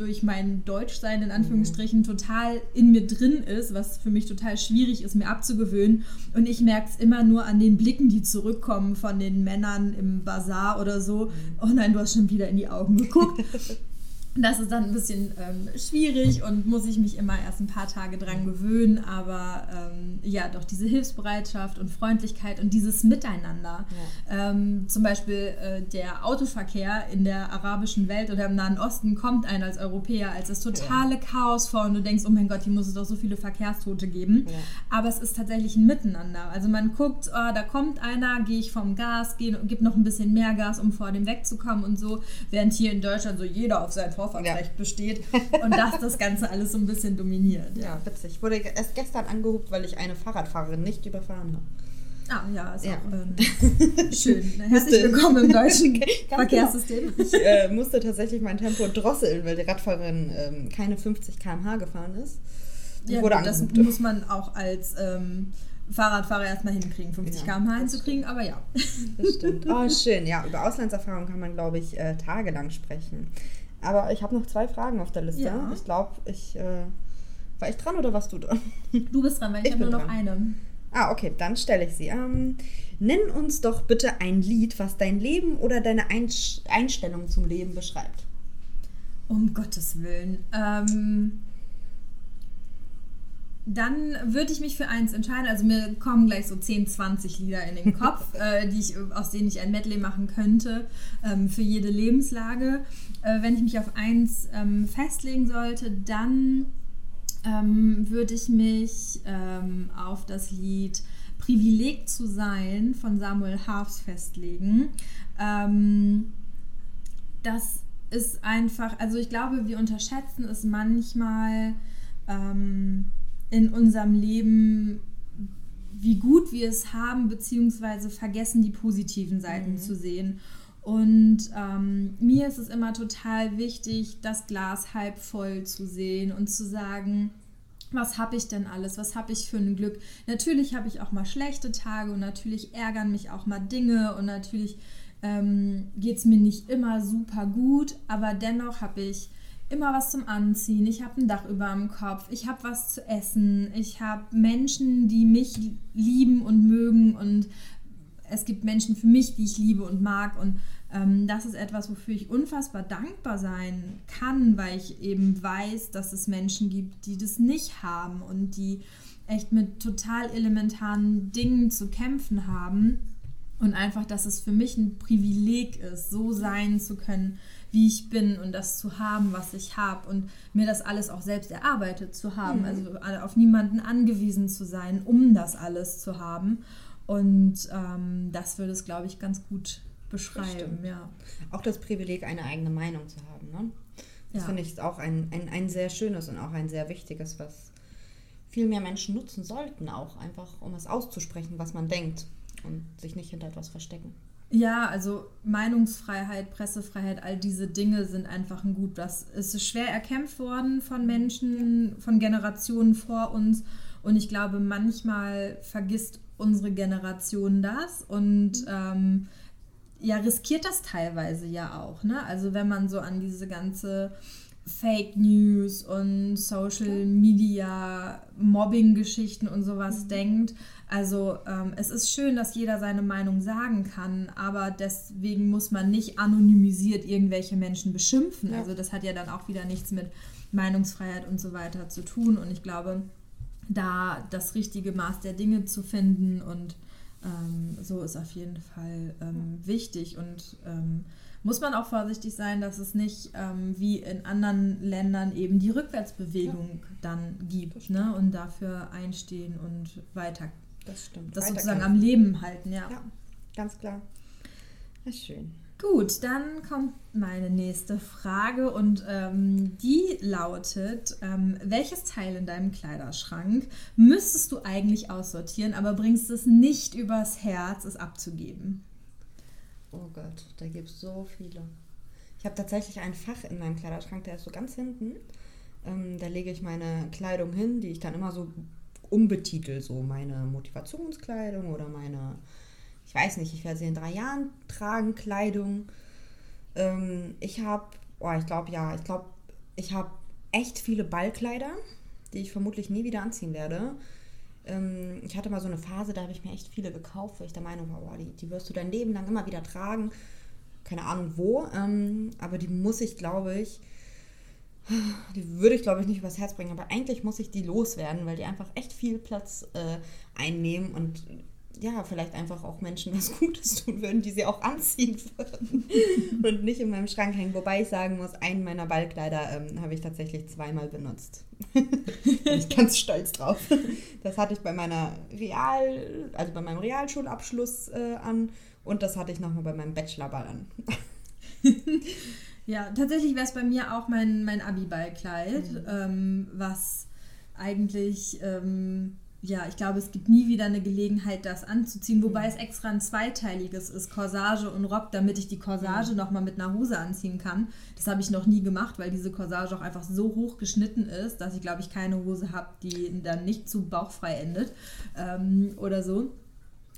durch mein Deutschsein in Anführungsstrichen total in mir drin ist, was für mich total schwierig ist, mir abzugewöhnen. Und ich merke es immer nur an den Blicken, die zurückkommen von den Männern im Bazar oder so. Mhm. Oh nein, du hast schon wieder in die Augen geguckt. Das ist dann ein bisschen ähm, schwierig und muss ich mich immer erst ein paar Tage dran gewöhnen. Aber ähm, ja, doch diese Hilfsbereitschaft und Freundlichkeit und dieses Miteinander. Ja. Ähm, zum Beispiel äh, der Autoverkehr in der arabischen Welt oder im Nahen Osten kommt einem als Europäer als das totale ja. Chaos vor und du denkst, oh mein Gott, hier muss es doch so viele Verkehrstote geben. Ja. Aber es ist tatsächlich ein Miteinander. Also man guckt, oh, da kommt einer, gehe ich vom Gas, gebe noch ein bisschen mehr Gas, um vor dem wegzukommen und so. Während hier in Deutschland so jeder auf sein Vorfahrtsrecht ja. besteht und dass das Ganze alles so ein bisschen dominiert. Ja, ja witzig. Ich wurde erst gestern angehubt, weil ich eine Fahrradfahrerin nicht überfahren habe. Ah, ja, ist ja. auch ähm, schön. Herzlich willkommen im deutschen genau. Verkehrssystem. Ich äh, musste tatsächlich mein Tempo drosseln, weil die Radfahrerin ähm, keine 50 km/h gefahren ist. ja, gut, das muss man auch als ähm, Fahrradfahrer erstmal hinkriegen, 50 ja, km/h hinzukriegen, aber ja. Das stimmt. Oh, schön. Ja, über Auslandserfahrung kann man, glaube ich, äh, tagelang sprechen. Aber ich habe noch zwei Fragen auf der Liste. Ja. Ich glaube, ich. Äh, war ich dran oder warst du dran? Du bist dran, weil ich, ich habe nur noch dran. eine. Ah, okay, dann stelle ich sie. Ähm, nenn uns doch bitte ein Lied, was dein Leben oder deine Einstellung zum Leben beschreibt. Um Gottes Willen. Ähm, dann würde ich mich für eins entscheiden. Also mir kommen gleich so 10, 20 Lieder in den Kopf, äh, die ich, aus denen ich ein Medley machen könnte ähm, für jede Lebenslage. Äh, wenn ich mich auf eins ähm, festlegen sollte, dann ähm, würde ich mich ähm, auf das Lied Privileg zu sein von Samuel Harfs festlegen. Ähm, das ist einfach, also ich glaube, wir unterschätzen es manchmal ähm, in unserem Leben, wie gut wir es haben, beziehungsweise vergessen die positiven Seiten mhm. zu sehen. Und ähm, mir ist es immer total wichtig, das Glas halb voll zu sehen und zu sagen, was habe ich denn alles? Was habe ich für ein Glück? Natürlich habe ich auch mal schlechte Tage und natürlich ärgern mich auch mal Dinge und natürlich ähm, geht es mir nicht immer super gut, aber dennoch habe ich immer was zum Anziehen, ich habe ein Dach über dem Kopf, ich habe was zu essen, ich habe Menschen, die mich lieben und mögen und es gibt Menschen für mich, die ich liebe und mag und das ist etwas, wofür ich unfassbar dankbar sein kann, weil ich eben weiß, dass es Menschen gibt, die das nicht haben und die echt mit total elementaren Dingen zu kämpfen haben und einfach, dass es für mich ein Privileg ist, so sein zu können, wie ich bin und das zu haben, was ich habe und mir das alles auch selbst erarbeitet zu haben, mhm. also auf niemanden angewiesen zu sein, um das alles zu haben. Und ähm, das würde es, glaube ich, ganz gut beschreiben. Ja. Auch das Privileg, eine eigene Meinung zu haben. Ne? Das ja. finde ich auch ein, ein, ein sehr schönes und auch ein sehr wichtiges, was viel mehr Menschen nutzen sollten, auch einfach, um es auszusprechen, was man denkt und sich nicht hinter etwas verstecken. Ja, also Meinungsfreiheit, Pressefreiheit, all diese Dinge sind einfach ein Gut. Das ist schwer erkämpft worden von Menschen, von Generationen vor uns. Und ich glaube, manchmal vergisst unsere Generation das und ähm, ja, riskiert das teilweise ja auch. Ne? Also wenn man so an diese ganze Fake News und Social Media Mobbing-Geschichten und sowas mhm. denkt. Also ähm, es ist schön, dass jeder seine Meinung sagen kann, aber deswegen muss man nicht anonymisiert irgendwelche Menschen beschimpfen. Ja. Also das hat ja dann auch wieder nichts mit Meinungsfreiheit und so weiter zu tun. Und ich glaube, da das richtige Maß der Dinge zu finden und ähm, so ist auf jeden Fall ähm, wichtig und ähm, muss man auch vorsichtig sein, dass es nicht ähm, wie in anderen Ländern eben die Rückwärtsbewegung ja. dann gibt ne? und dafür einstehen und weiter das stimmt. Das weiter sozusagen am Leben halten, ja. Ja, ganz klar. Das ist schön. Gut, dann kommt meine nächste Frage und ähm, die lautet, ähm, welches Teil in deinem Kleiderschrank müsstest du eigentlich aussortieren, aber bringst es nicht übers Herz, es abzugeben? Oh Gott, da gibt es so viele. Ich habe tatsächlich ein Fach in meinem Kleiderschrank, der ist so ganz hinten. Ähm, da lege ich meine Kleidung hin, die ich dann immer so umbetitel, so meine Motivationskleidung oder meine ich weiß nicht, ich werde sie in drei Jahren tragen, Kleidung. Ähm, ich habe, oh, ich glaube, ja, ich glaube, ich habe echt viele Ballkleider, die ich vermutlich nie wieder anziehen werde. Ähm, ich hatte mal so eine Phase, da habe ich mir echt viele gekauft, weil ich der Meinung war, oh, die, die wirst du dein Leben lang immer wieder tragen. Keine Ahnung wo, ähm, aber die muss ich, glaube ich, die würde ich, glaube ich, nicht übers Herz bringen, aber eigentlich muss ich die loswerden, weil die einfach echt viel Platz äh, einnehmen und ja, vielleicht einfach auch Menschen was Gutes tun würden, die sie auch anziehen würden und nicht in meinem Schrank hängen. Wobei ich sagen muss, einen meiner Ballkleider ähm, habe ich tatsächlich zweimal benutzt. Bin ich ganz stolz drauf. Das hatte ich bei meiner Real, also bei meinem Realschulabschluss äh, an und das hatte ich nochmal bei meinem Bachelorball an. ja, tatsächlich wäre es bei mir auch mein, mein Abi-Ballkleid, mhm. ähm, was eigentlich... Ähm, ja, ich glaube, es gibt nie wieder eine Gelegenheit, das anzuziehen, wobei es extra ein zweiteiliges ist, Corsage und Rock, damit ich die Corsage mhm. nochmal mit einer Hose anziehen kann. Das habe ich noch nie gemacht, weil diese Corsage auch einfach so hoch geschnitten ist, dass ich, glaube ich, keine Hose habe, die dann nicht zu bauchfrei endet ähm, oder so.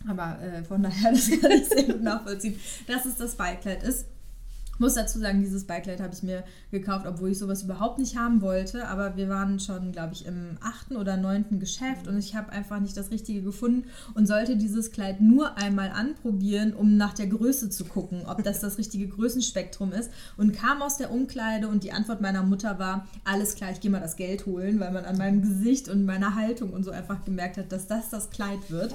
Aber äh, von daher, das kann ich sehr gut nachvollziehen, dass es das Beikleid ist muss dazu sagen, dieses Bikeleid habe ich mir gekauft, obwohl ich sowas überhaupt nicht haben wollte. Aber wir waren schon, glaube ich, im achten oder neunten Geschäft und ich habe einfach nicht das Richtige gefunden und sollte dieses Kleid nur einmal anprobieren, um nach der Größe zu gucken, ob das das richtige Größenspektrum ist. Und kam aus der Umkleide und die Antwort meiner Mutter war, alles klar, ich gehe mal das Geld holen, weil man an meinem Gesicht und meiner Haltung und so einfach gemerkt hat, dass das das Kleid wird.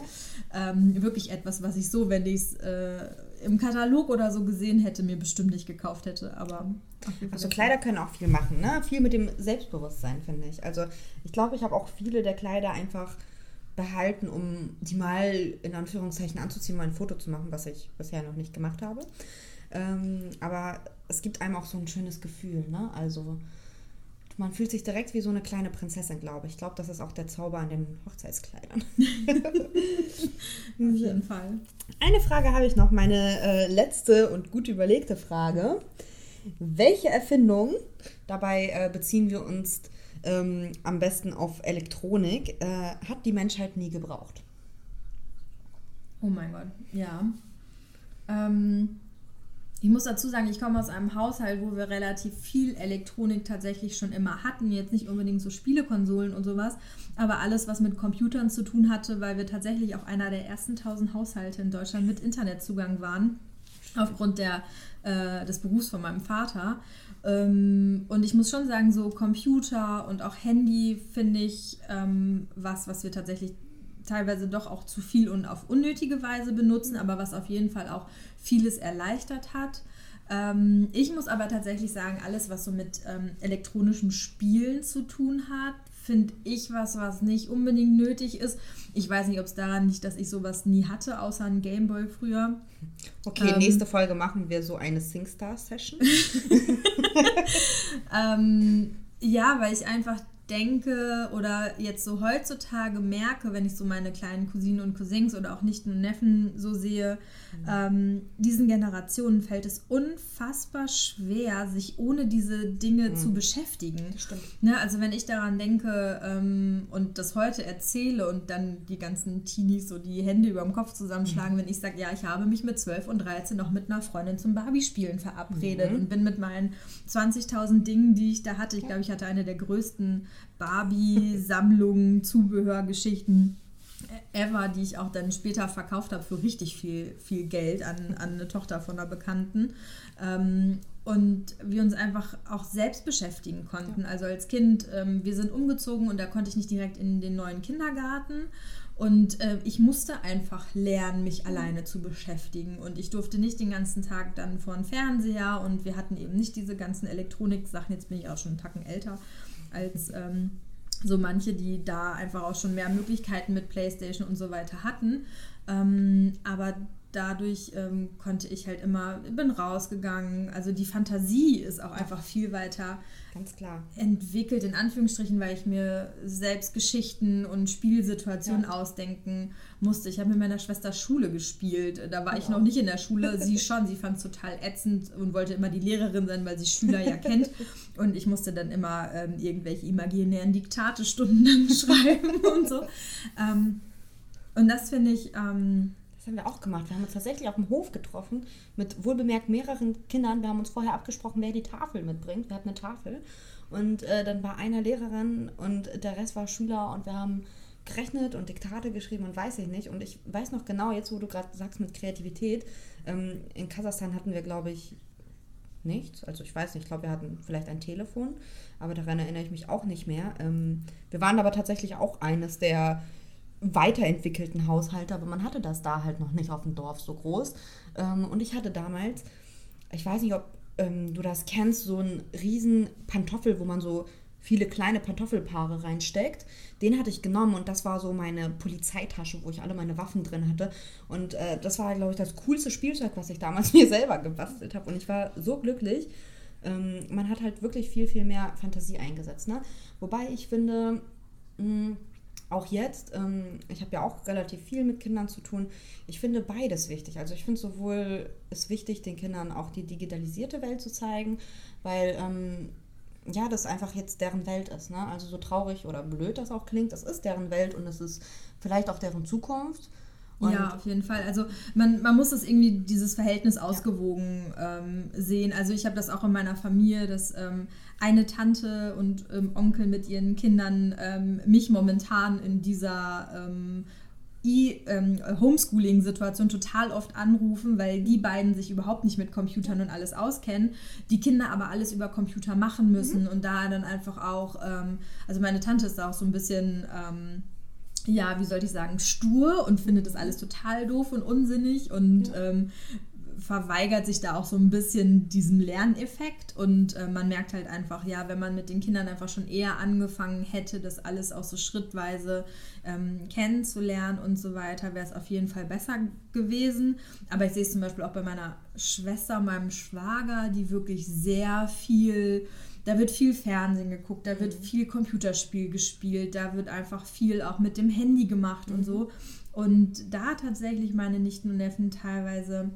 Ähm, wirklich etwas, was ich so, wenn ich es... Äh, im Katalog oder so gesehen hätte, mir bestimmt nicht gekauft hätte. Aber also Kleider können auch viel machen, ne? Viel mit dem Selbstbewusstsein, finde ich. Also ich glaube, ich habe auch viele der Kleider einfach behalten, um die mal in Anführungszeichen anzuziehen, mal ein Foto zu machen, was ich bisher noch nicht gemacht habe. Ähm, aber es gibt einem auch so ein schönes Gefühl, ne? Also man fühlt sich direkt wie so eine kleine Prinzessin, glaube ich. Ich glaube, das ist auch der Zauber an den Hochzeitskleidern. Auf jeden Fall. Eine Frage habe ich noch, meine äh, letzte und gut überlegte Frage. Welche Erfindung, dabei äh, beziehen wir uns ähm, am besten auf Elektronik, äh, hat die Menschheit nie gebraucht? Oh mein Gott, ja. Ähm, ich muss dazu sagen, ich komme aus einem Haushalt, wo wir relativ viel Elektronik tatsächlich schon immer hatten. Jetzt nicht unbedingt so Spielekonsolen und sowas, aber alles, was mit Computern zu tun hatte, weil wir tatsächlich auch einer der ersten tausend Haushalte in Deutschland mit Internetzugang waren, aufgrund der, äh, des Berufs von meinem Vater. Ähm, und ich muss schon sagen, so Computer und auch Handy finde ich ähm, was, was wir tatsächlich teilweise doch auch zu viel und auf unnötige Weise benutzen, aber was auf jeden Fall auch vieles erleichtert hat. Ähm, ich muss aber tatsächlich sagen, alles, was so mit ähm, elektronischen Spielen zu tun hat, finde ich was, was nicht unbedingt nötig ist. Ich weiß nicht, ob es daran liegt, dass ich sowas nie hatte, außer ein Gameboy früher. Okay, ähm, nächste Folge machen wir so eine SingStar-Session. ähm, ja, weil ich einfach denke oder jetzt so heutzutage merke, wenn ich so meine kleinen Cousinen und Cousins oder auch nicht nur Neffen so sehe, mhm. ähm, diesen Generationen fällt es unfassbar schwer, sich ohne diese Dinge mhm. zu beschäftigen. Stimmt. Ne, also wenn ich daran denke ähm, und das heute erzähle und dann die ganzen Teenies so die Hände über dem Kopf zusammenschlagen, mhm. wenn ich sage, ja, ich habe mich mit 12 und 13 noch mit einer Freundin zum Barbie-Spielen verabredet mhm. und bin mit meinen 20.000 Dingen, die ich da hatte, ich glaube, ich hatte eine der größten Barbie-Sammlungen, Zubehörgeschichten ever, die ich auch dann später verkauft habe für richtig viel, viel Geld an, an eine Tochter von einer Bekannten. Ähm, und wir uns einfach auch selbst beschäftigen konnten. Also als Kind, ähm, wir sind umgezogen und da konnte ich nicht direkt in den neuen Kindergarten. Und äh, ich musste einfach lernen, mich alleine zu beschäftigen. Und ich durfte nicht den ganzen Tag dann vor den Fernseher und wir hatten eben nicht diese ganzen Elektronik-Sachen. Jetzt bin ich auch schon einen Tacken älter als ähm, so manche, die da einfach auch schon mehr Möglichkeiten mit PlayStation und so weiter hatten. Ähm, aber dadurch ähm, konnte ich halt immer, bin rausgegangen. Also die Fantasie ist auch einfach viel weiter Ganz klar. entwickelt, in Anführungsstrichen, weil ich mir selbst Geschichten und Spielsituationen Ja. ausdenken musste. Ich habe mit meiner Schwester Schule gespielt. Da war ich Wow. noch nicht in der Schule, sie schon. Sie fand es total ätzend und wollte immer die Lehrerin sein, weil sie Schüler ja kennt. Und ich musste dann immer ähm, irgendwelche imaginären Diktatestunden schreiben und so. Ähm, und das finde ich... Haben wir auch gemacht. Wir haben uns tatsächlich auf dem Hof getroffen mit wohlbemerkt mehreren Kindern. Wir haben uns vorher abgesprochen, wer die Tafel mitbringt. Wir hatten eine Tafel. Und äh, dann war einer Lehrerin und der Rest war Schüler und wir haben gerechnet und Diktate geschrieben und weiß ich nicht. Und ich weiß noch genau, jetzt wo du gerade sagst mit Kreativität, ähm, in Kasachstan hatten wir, glaube ich, nichts. Also ich weiß nicht, ich glaube, wir hatten vielleicht ein Telefon, aber daran erinnere ich mich auch nicht mehr. Ähm, wir waren aber tatsächlich auch eines der weiterentwickelten Haushalte, aber man hatte das da halt noch nicht auf dem Dorf so groß. Ähm, und ich hatte damals, ich weiß nicht, ob ähm, du das kennst, so einen riesen Pantoffel, wo man so viele kleine Pantoffelpaare reinsteckt. Den hatte ich genommen und das war so meine Polizeitasche, wo ich alle meine Waffen drin hatte. Und äh, das war, glaube ich, das coolste Spielzeug, was ich damals mir selber gebastelt habe. Und ich war so glücklich. Ähm, man hat halt wirklich viel, viel mehr Fantasie eingesetzt. Ne? Wobei ich finde, mh, auch jetzt, ähm, ich habe ja auch relativ viel mit Kindern zu tun, ich finde beides wichtig. Also ich finde sowohl es wichtig, den Kindern auch die digitalisierte Welt zu zeigen, weil ähm, ja, das einfach jetzt deren Welt ist. Ne? Also so traurig oder blöd das auch klingt, das ist deren Welt und es ist vielleicht auch deren Zukunft. Und ja, auf jeden Fall. Also man, man muss das irgendwie, dieses Verhältnis ausgewogen ähm, sehen. Also ich habe das auch in meiner Familie, dass ähm, eine Tante und ähm, Onkel mit ihren Kindern ähm, mich momentan in dieser ähm, ähm, Homeschooling-Situation total oft anrufen, weil die beiden sich überhaupt nicht mit Computern und alles auskennen, die Kinder aber alles über Computer machen müssen und da dann einfach auch, also meine Tante ist da auch so ein bisschen... Ja, wie soll ich sagen, stur und findet das alles total doof und unsinnig und ähm, verweigert sich da auch so ein bisschen diesem Lerneffekt. Und äh, man merkt halt einfach, ja, wenn man mit den Kindern einfach schon eher angefangen hätte, das alles auch so schrittweise ähm, kennenzulernen und so weiter, wäre es auf jeden Fall besser gewesen. Aber ich sehe es zum Beispiel auch bei meiner Schwester, meinem Schwager, die wirklich sehr viel da wird viel Fernsehen geguckt, da wird viel Computerspiel gespielt, da wird einfach viel auch mit dem Handy gemacht und so. Und da tatsächlich meine Nichten und Neffen teilweise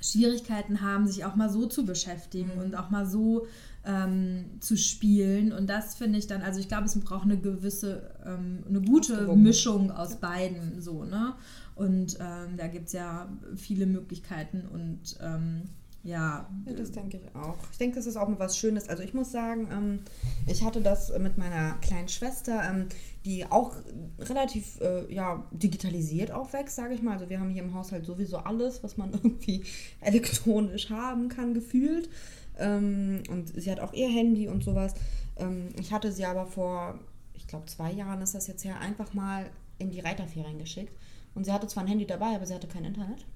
Schwierigkeiten haben, sich auch mal so zu beschäftigen und auch mal so ähm, zu spielen. Und das finde ich dann, also ich glaube, es braucht eine gewisse, ähm, eine gute. Mischung aus beiden so, ne? Und ähm, da gibt es ja viele Möglichkeiten und ähm, ja, Ja, das denke ich auch. Ich denke, das ist auch mal was Schönes. Also ich muss sagen, ähm, ich hatte das mit meiner kleinen Schwester, ähm, die auch relativ äh, ja, digitalisiert aufwächst, sage ich mal. Also wir haben hier im Haushalt sowieso alles, was man irgendwie elektronisch haben kann, gefühlt. Ähm, und sie hat auch ihr Handy und sowas. Ähm, ich hatte sie aber vor, ich glaube, zwei Jahren ist das jetzt her, einfach mal in die Reiterferien geschickt. Und sie hatte zwar ein Handy dabei, aber sie hatte kein Internet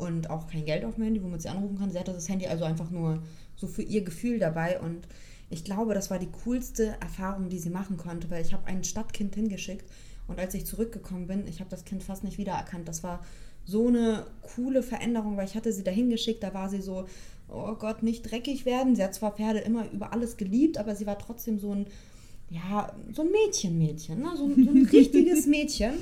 und auch kein Geld auf dem Handy, womit sie anrufen kann. Sie hatte das Handy also einfach nur so für ihr Gefühl dabei und ich glaube, das war die coolste Erfahrung, die sie machen konnte, weil ich habe ein Stadtkind hingeschickt und als ich zurückgekommen bin, ich habe das Kind fast nicht wiedererkannt. Das war so eine coole Veränderung, weil ich hatte sie da hingeschickt, da war sie so, oh Gott, nicht dreckig werden. Sie hat zwar Pferde immer über alles geliebt, aber sie war trotzdem so ein, ja, so ein Mädchen-Mädchen, ne? so, ein- so ein richtiges Mädchen.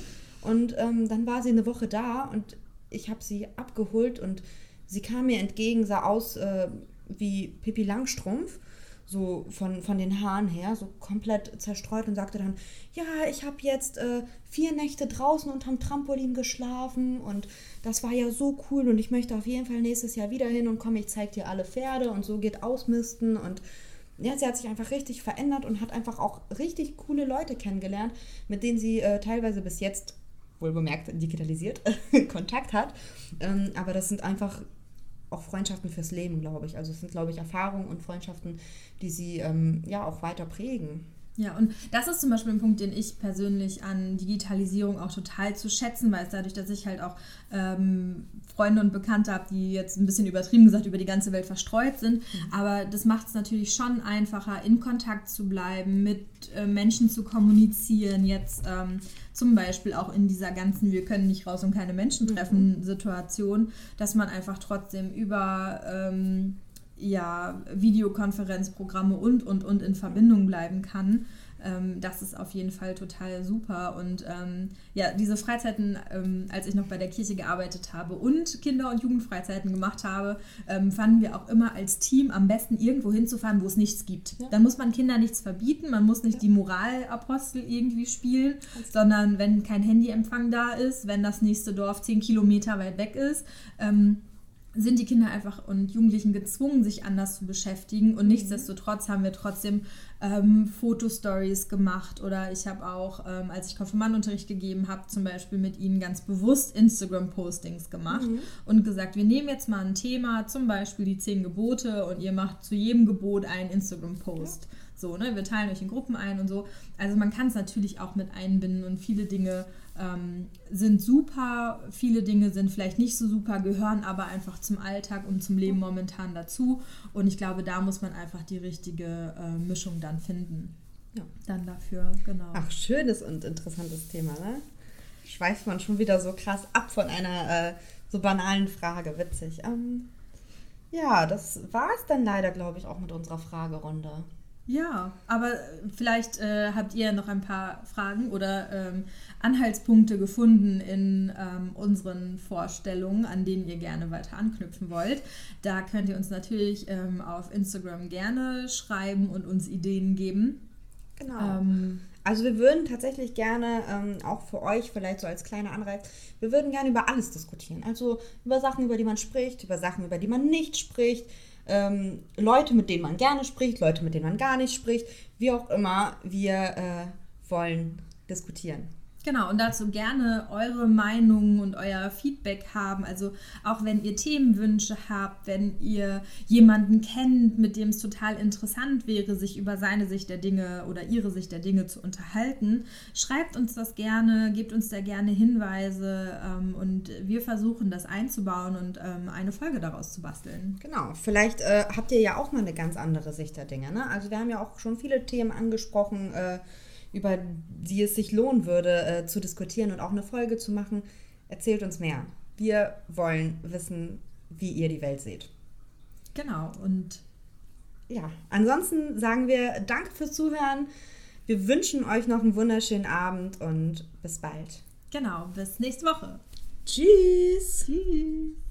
Und ähm, dann war sie eine Woche da und ich habe sie abgeholt und sie kam mir entgegen, sah aus äh, wie Pippi Langstrumpf, so von, von den Haaren her, so komplett zerstreut und sagte dann, ja, ich habe jetzt äh, vier Nächte draußen unterm Trampolin geschlafen und das war ja so cool und ich möchte auf jeden Fall nächstes Jahr wieder hin und komm, ich zeig dir alle Pferde und so geht ausmisten und ja, sie hat sich einfach richtig verändert und hat einfach auch richtig coole Leute kennengelernt, mit denen sie äh, teilweise bis jetzt, wohl bemerkt, digitalisiert, Kontakt hat. Ähm, aber das sind einfach auch Freundschaften fürs Leben, glaube ich. Also es sind, glaube ich, Erfahrungen und Freundschaften, die sie ähm, ja auch weiter prägen. Ja, und das ist zum Beispiel ein Punkt, den ich persönlich an Digitalisierung auch total zu schätzen weiß, dadurch, dass ich halt auch ähm, Freunde und Bekannte habe, die jetzt ein bisschen übertrieben gesagt über die ganze Welt verstreut sind. Mhm. Aber das macht es natürlich schon einfacher, in Kontakt zu bleiben, mit äh, Menschen zu kommunizieren. Jetzt ähm, zum Beispiel auch in dieser ganzen Wir können nicht raus und keine Menschen mhm. treffen Situation, dass man einfach trotzdem über ähm, ja, Videokonferenzprogramme und, und, und in Verbindung bleiben kann. Ähm, das ist auf jeden Fall total super. Und ähm, ja, diese Freizeiten, ähm, als ich noch bei der Kirche gearbeitet habe und Kinder- und Jugendfreizeiten gemacht habe, ähm, fanden wir auch immer als Team am besten irgendwo hinzufahren, wo es nichts gibt. Ja. Dann muss man Kindern nichts verbieten, man muss nicht ja. die Moralapostel irgendwie spielen, Ganz sondern wenn kein Handyempfang da ist, wenn das nächste Dorf zehn Kilometer weit weg ist, ähm, sind die Kinder einfach und Jugendlichen gezwungen, sich anders zu beschäftigen. Und mhm. nichtsdestotrotz haben wir trotzdem ähm, Fotostories gemacht. Oder ich habe auch, ähm, als ich Konfirmandunterricht gegeben habe, zum Beispiel mit ihnen ganz bewusst Instagram-Postings gemacht mhm. und gesagt, wir nehmen jetzt mal ein Thema, zum Beispiel die zehn Gebote, und ihr macht zu jedem Gebot einen Instagram-Post. Ja. So, ne? Wir teilen euch in Gruppen ein und so. Also man kann es natürlich auch mit einbinden und viele Dinge ähm, sind super, viele Dinge sind vielleicht nicht so super, gehören aber einfach zum Alltag und zum Leben momentan dazu. Und ich glaube, da muss man einfach die richtige äh, Mischung dann finden. Ja. Dann dafür, genau. Ach, schönes und interessantes Thema, ne? Schweift man schon wieder so krass ab von einer äh, so banalen Frage. Witzig. Ähm, ja, das war es dann leider, glaube ich, auch mit unserer Fragerunde. Ja, aber vielleicht äh, habt ihr noch ein paar Fragen oder ähm, Anhaltspunkte gefunden in ähm, unseren Vorstellungen, an denen ihr gerne weiter anknüpfen wollt. Da könnt ihr uns natürlich ähm, auf Instagram gerne schreiben und uns Ideen geben. Genau. Ähm, also wir würden tatsächlich gerne, ähm, auch für euch vielleicht so als kleiner Anreiz, wir würden gerne über alles diskutieren. Also über Sachen, über die man spricht, über Sachen, über die man nicht spricht ähm, Leute, mit denen man gerne spricht, Leute, mit denen man gar nicht spricht, wie auch immer, wir äh, wollen diskutieren. Genau, und dazu gerne eure Meinungen und euer Feedback haben. Also auch wenn ihr Themenwünsche habt, wenn ihr jemanden kennt, mit dem es total interessant wäre, sich über seine Sicht der Dinge oder ihre Sicht der Dinge zu unterhalten, schreibt uns das gerne, gebt uns da gerne Hinweise ähm, und wir versuchen das einzubauen und ähm, eine Folge daraus zu basteln. Genau, vielleicht äh, habt ihr ja auch mal eine ganz andere Sicht der Dinge. Ne? Also wir haben ja auch schon viele Themen angesprochen. Äh, über die es sich lohnen würde, äh, zu diskutieren und auch eine Folge zu machen. Erzählt uns mehr. Wir wollen wissen, wie ihr die Welt seht. Genau, und ja, ansonsten sagen wir Danke fürs Zuhören. Wir wünschen euch noch einen wunderschönen Abend und bis bald. Genau, bis nächste Woche. Tschüss. Tschüss.